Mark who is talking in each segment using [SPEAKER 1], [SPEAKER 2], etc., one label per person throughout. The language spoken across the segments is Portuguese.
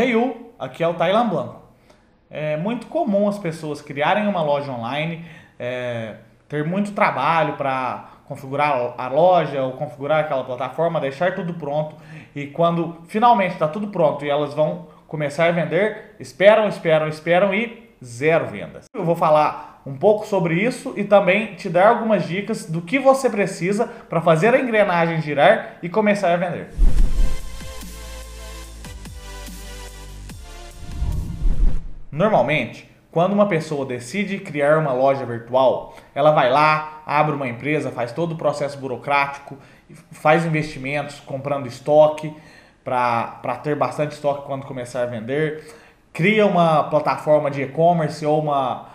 [SPEAKER 1] Hey you, aqui é o Thailand Blanco. É muito comum as pessoas criarem uma loja online, é, ter muito trabalho para configurar a loja ou configurar aquela plataforma, deixar tudo pronto e quando finalmente está tudo pronto e elas vão começar a vender, esperam, esperam, esperam e zero vendas. Eu vou falar um pouco sobre isso e também te dar algumas dicas do que você precisa para fazer a engrenagem girar e começar a vender. Normalmente, quando uma pessoa decide criar uma loja virtual, ela vai lá, abre uma empresa, faz todo o processo burocrático, faz investimentos comprando estoque para ter bastante estoque quando começar a vender, cria uma plataforma de e-commerce ou uma,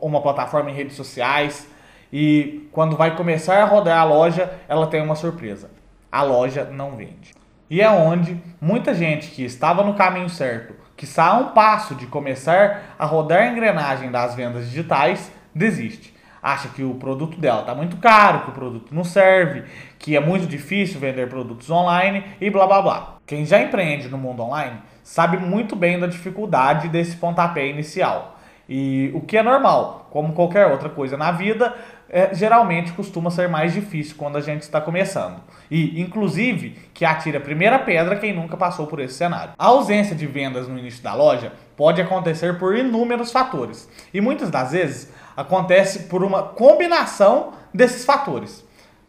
[SPEAKER 1] uma plataforma em redes sociais e quando vai começar a rodar a loja, ela tem uma surpresa. A loja não vende. E é onde muita gente que estava no caminho certo, que está a um passo de começar a rodar a engrenagem das vendas digitais, desiste. Acha que o produto dela está muito caro, que o produto não serve, que é muito difícil vender produtos online e blá blá blá. Quem já empreende no mundo online sabe muito bem da dificuldade desse pontapé inicial. E o que é normal, como qualquer outra coisa na vida, é, geralmente costuma ser mais difícil quando a gente está começando. E, inclusive, que atire a primeira pedra quem nunca passou por esse cenário. A ausência de vendas no início da loja pode acontecer por inúmeros fatores. E muitas das vezes acontece por uma combinação desses fatores.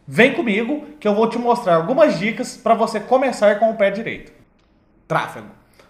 [SPEAKER 1] Vem comigo que eu vou te mostrar algumas dicas para você começar com o pé direito. Tráfego.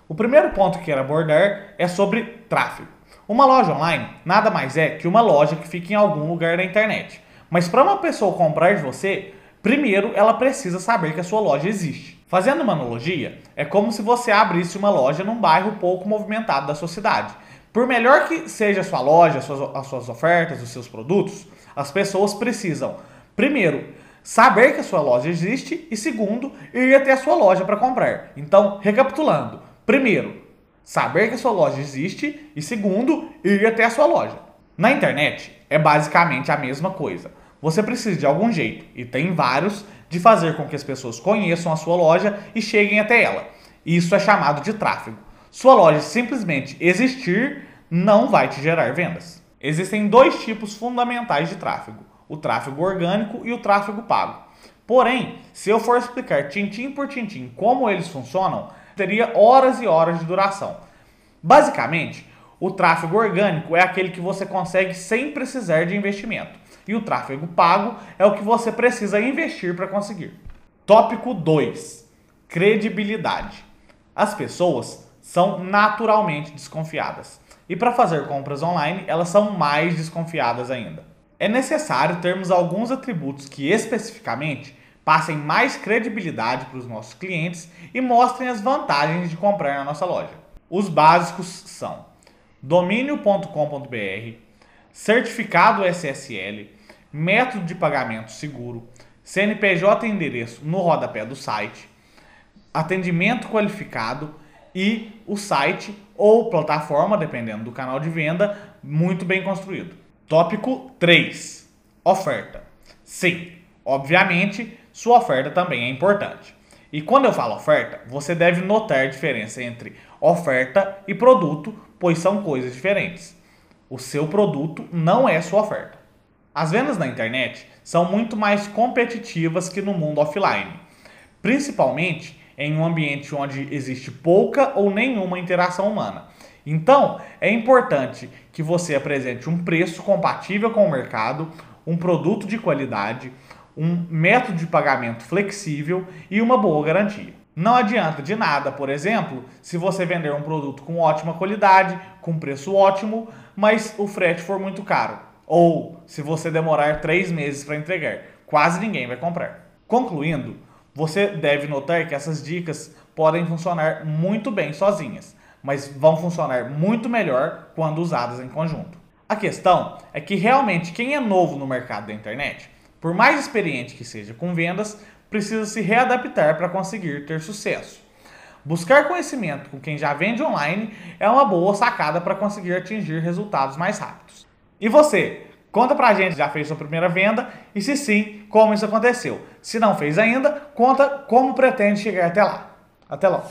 [SPEAKER 1] O primeiro ponto que quero abordar é sobre tráfego. Uma loja online nada mais é que uma loja que fica em algum lugar da internet. Mas para uma pessoa comprar de você, primeiro ela precisa saber que a sua loja existe. Fazendo uma analogia, é como se você abrisse uma loja num bairro pouco movimentado da sua cidade. Por melhor que seja a sua loja, as suas, as suas ofertas, os seus produtos, as pessoas precisam, primeiro, saber que a sua loja existe e, segundo, ir até a sua loja para comprar. Então, recapitulando: primeiro, saber que a sua loja existe e segundo, ir até a sua loja. Na internet é basicamente a mesma coisa. Você precisa de algum jeito, e tem vários, de fazer com que as pessoas conheçam a sua loja e cheguem até ela. Isso é chamado de tráfego. Sua loja simplesmente existir não vai te gerar vendas. Existem dois tipos fundamentais de tráfego: o tráfego orgânico e o tráfego pago. Porém, se eu for explicar tintim por tintim como eles funcionam, teria horas e horas de duração. Basicamente, o tráfego orgânico é aquele que você consegue sem precisar de investimento. E o tráfego pago é o que você precisa investir para conseguir. Tópico 2: credibilidade. As pessoas são naturalmente desconfiadas. E para fazer compras online, elas são mais desconfiadas ainda. É necessário termos alguns atributos que especificamente passem mais credibilidade para os nossos clientes e mostrem as vantagens de comprar na nossa loja. Os básicos são domínio.com.br, certificado SSL, método de pagamento seguro, CNPJ e endereço no rodapé do site, atendimento qualificado e o site ou plataforma, dependendo do canal de venda, muito bem construído. Tópico 3: oferta. Sim, obviamente, sua oferta também é importante. E quando eu falo oferta, você deve notar a diferença entre oferta e produto, pois são coisas diferentes. O seu produto não é sua oferta. As vendas na internet são muito mais competitivas que no mundo offline, principalmente em um ambiente onde existe pouca ou nenhuma interação humana. Então, é importante que você apresente um preço compatível com o mercado, um produto de qualidade, um método de pagamento flexível e uma boa garantia. Não adianta de nada, por exemplo, se você vender um produto com ótima qualidade, com preço ótimo, mas o frete for muito caro. Ou se você demorar três meses para entregar, quase ninguém vai comprar. Concluindo, você deve notar que essas dicas podem funcionar muito bem sozinhas, mas vão funcionar muito melhor quando usadas em conjunto. A questão é que realmente quem é novo no mercado da internet por mais experiente que seja com vendas, precisa se readaptar para conseguir ter sucesso. Buscar conhecimento com quem já vende online é uma boa sacada para conseguir atingir resultados mais rápidos. E você? Conta pra gente, já fez sua primeira venda e se sim, como isso aconteceu. Se não fez ainda, conta como pretende chegar até lá. Até logo.